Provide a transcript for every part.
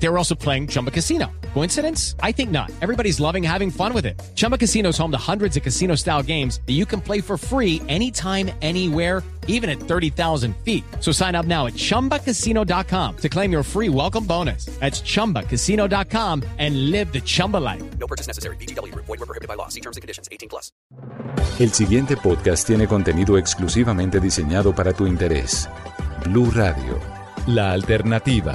They were also playing Chumba Casino. Coincidence? I think not. Everybody's loving having fun with it. Chumba Casino is home to hundreds of casino style games that you can play for free anytime, anywhere, even at 30,000 feet. So sign up now at chumbacasino.com to claim your free welcome bonus. That's chumbacasino.com and live the Chumba life. No purchase necessary. BGW. Void were prohibited by law. See terms and conditions. 18 plus. El siguiente podcast tiene contenido exclusivamente diseñado para tu interés. Blue Radio, la alternativa.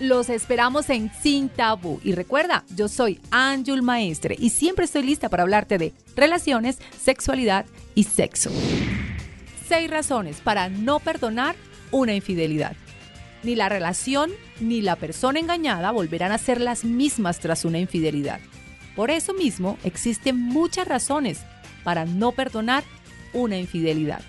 Los esperamos en Sin Tabú. Y recuerda, yo soy Anjul Maestre y siempre estoy lista para hablarte de relaciones, sexualidad y sexo. Seis razones para no perdonar una infidelidad. Ni la relación ni la persona engañada volverán a ser las mismas tras una infidelidad. Por eso mismo existen muchas razones para no perdonar una infidelidad.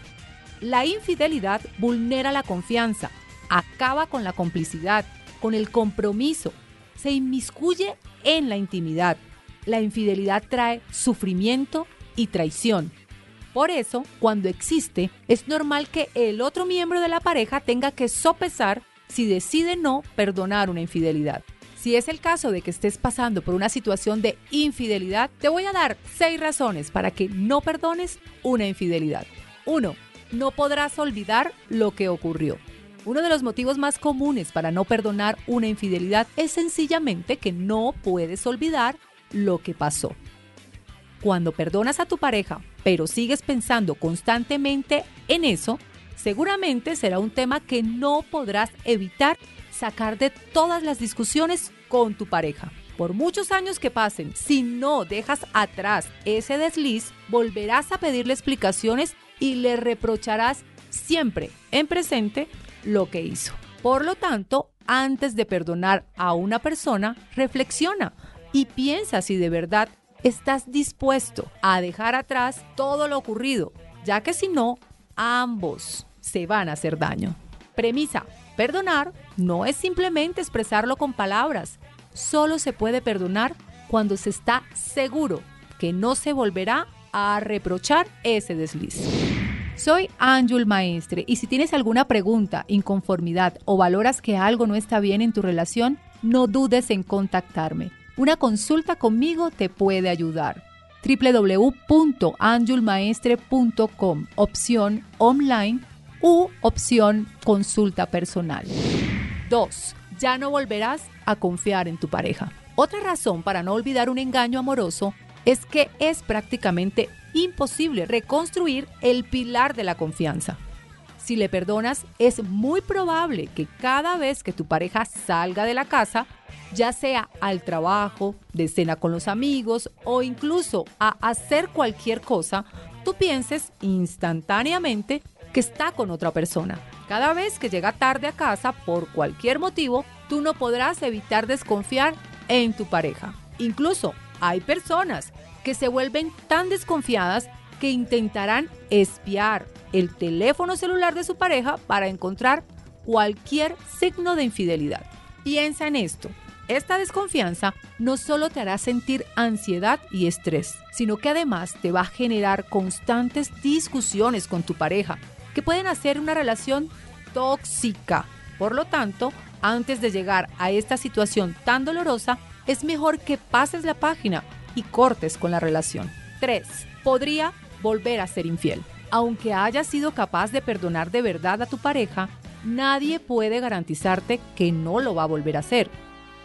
La infidelidad vulnera la confianza, acaba con la complicidad, con el compromiso, se inmiscuye en la intimidad. La infidelidad trae sufrimiento y traición. Por eso, cuando existe, es normal que el otro miembro de la pareja tenga que sopesar si decide no perdonar una infidelidad. Si es el caso de que estés pasando por una situación de infidelidad, te voy a dar seis razones para que no perdones una infidelidad. 1. No podrás olvidar lo que ocurrió. Uno de los motivos más comunes para no perdonar una infidelidad es sencillamente que no puedes olvidar lo que pasó. Cuando perdonas a tu pareja, pero sigues pensando constantemente en eso, seguramente será un tema que no podrás evitar sacar de todas las discusiones con tu pareja. Por muchos años que pasen, si no dejas atrás ese desliz, volverás a pedirle explicaciones y le reprocharás siempre en presente lo que hizo. Por lo tanto, antes de perdonar a una persona, reflexiona y piensa si de verdad estás dispuesto a dejar atrás todo lo ocurrido, ya que si no, ambos se van a hacer daño. Premisa, perdonar no es simplemente expresarlo con palabras, solo se puede perdonar cuando se está seguro que no se volverá a reprochar ese desliz. Soy Anjul Maestre y si tienes alguna pregunta, inconformidad o valoras que algo no está bien en tu relación, no dudes en contactarme. Una consulta conmigo te puede ayudar. www.anjulmaestre.com, opción online u opción consulta personal. 2. Ya no volverás a confiar en tu pareja. Otra razón para no olvidar un engaño amoroso es que es prácticamente imposible reconstruir el pilar de la confianza. Si le perdonas, es muy probable que cada vez que tu pareja salga de la casa, ya sea al trabajo, de cena con los amigos o incluso a hacer cualquier cosa, tú pienses instantáneamente que está con otra persona. Cada vez que llega tarde a casa por cualquier motivo, tú no podrás evitar desconfiar en tu pareja. Incluso hay personas que se vuelven tan desconfiadas que intentarán espiar el teléfono celular de su pareja para encontrar cualquier signo de infidelidad. Piensa en esto. Esta desconfianza no solo te hará sentir ansiedad y estrés, sino que además te va a generar constantes discusiones con tu pareja, que pueden hacer una relación tóxica. Por lo tanto, antes de llegar a esta situación tan dolorosa, es mejor que pases la página y cortes con la relación. 3. Podría volver a ser infiel. Aunque hayas sido capaz de perdonar de verdad a tu pareja, nadie puede garantizarte que no lo va a volver a hacer.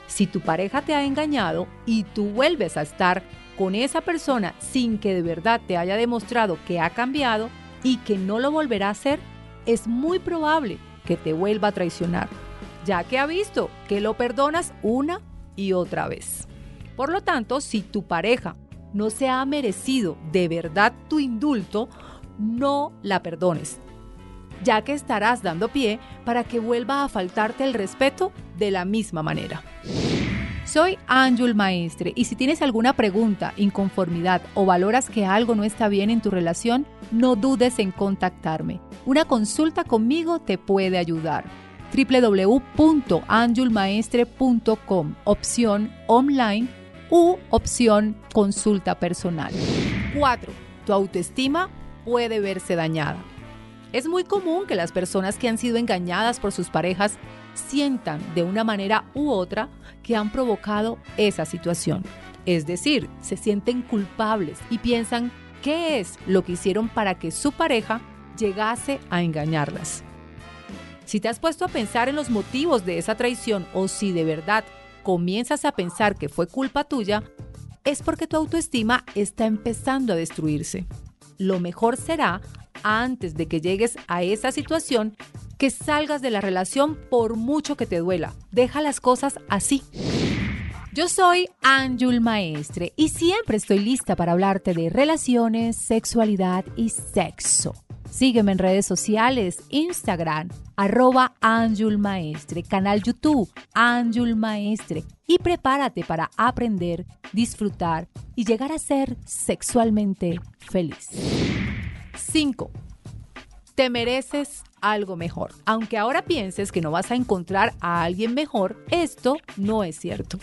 Si tu pareja te ha engañado y tú vuelves a estar con esa persona sin que de verdad te haya demostrado que ha cambiado y que no lo volverá a hacer, es muy probable que te vuelva a traicionar, ya que ha visto que lo perdonas una y otra vez. Por lo tanto, si tu pareja no se ha merecido de verdad tu indulto, no la perdones, ya que estarás dando pie para que vuelva a faltarte el respeto de la misma manera. Soy Ángel Maestre y si tienes alguna pregunta, inconformidad o valoras que algo no está bien en tu relación, no dudes en contactarme. Una consulta conmigo te puede ayudar. www.anjulmaestre.com, opción online u opción consulta personal. 4. Tu autoestima puede verse dañada. Es muy común que las personas que han sido engañadas por sus parejas sientan de una manera u otra que han provocado esa situación. Es decir, se sienten culpables y piensan qué es lo que hicieron para que su pareja llegase a engañarlas. Si te has puesto a pensar en los motivos de esa traición o si de verdad comienzas a pensar que fue culpa tuya, es porque tu autoestima está empezando a destruirse. Lo mejor será, antes de que llegues a esa situación, que salgas de la relación por mucho que te duela. Deja las cosas así. Yo soy Anjul Maestre y siempre estoy lista para hablarte de relaciones, sexualidad y sexo. Sígueme en redes sociales, Instagram, arroba Anjul Maestre, canal YouTube, Anjul Maestre. Y prepárate para aprender, disfrutar y llegar a ser sexualmente feliz. 5. Te mereces algo mejor. Aunque ahora pienses que no vas a encontrar a alguien mejor, esto no es cierto.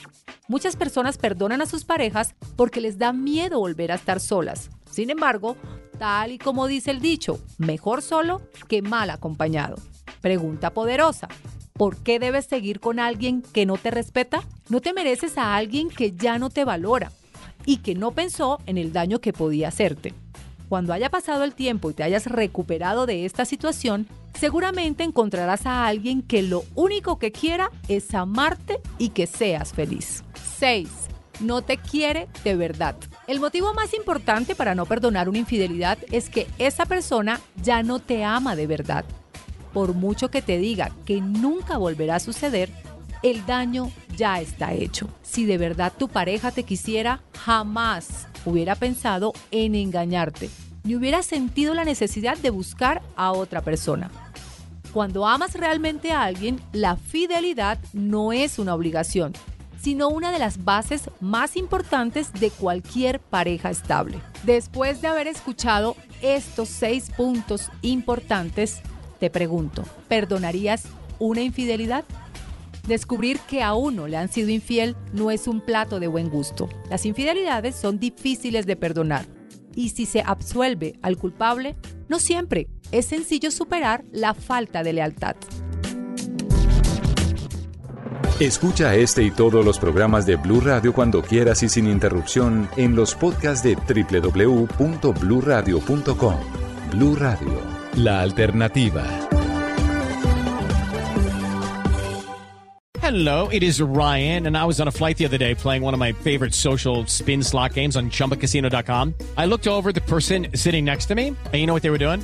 Muchas personas perdonan a sus parejas porque les da miedo volver a estar solas. Sin embargo, tal y como dice el dicho, mejor solo que mal acompañado. Pregunta poderosa. ¿Por qué debes seguir con alguien que no te respeta? No te mereces a alguien que ya no te valora y que no pensó en el daño que podía hacerte. Cuando haya pasado el tiempo y te hayas recuperado de esta situación, seguramente encontrarás a alguien que lo único que quiera es amarte y que seas feliz. 6. No te quiere de verdad. El motivo más importante para no perdonar una infidelidad es que esa persona ya no te ama de verdad. Por mucho que te diga que nunca volverá a suceder, el daño ya está hecho. Si de verdad tu pareja te quisiera, jamás hubiera pensado en engañarte, ni hubiera sentido la necesidad de buscar a otra persona. Cuando amas realmente a alguien, la fidelidad no es una obligación, sino una de las bases más importantes de cualquier pareja estable. Después de haber escuchado estos seis puntos importantes, te pregunto, ¿perdonarías una infidelidad? Descubrir que a uno le han sido infiel no es un plato de buen gusto. Las infidelidades son difíciles de perdonar. Y si se absuelve al culpable, no siempre. Es sencillo superar la falta de lealtad. Escucha este y todos los programas de Blue Radio cuando quieras y sin interrupción en los podcasts de www.bluradio.com. Blue Radio, la alternativa. Hello, it is Ryan, and I was on a flight the other day playing one of my favorite social spin slot games on chumbacasino.com. I looked over the person sitting next to me, and you know what they were doing?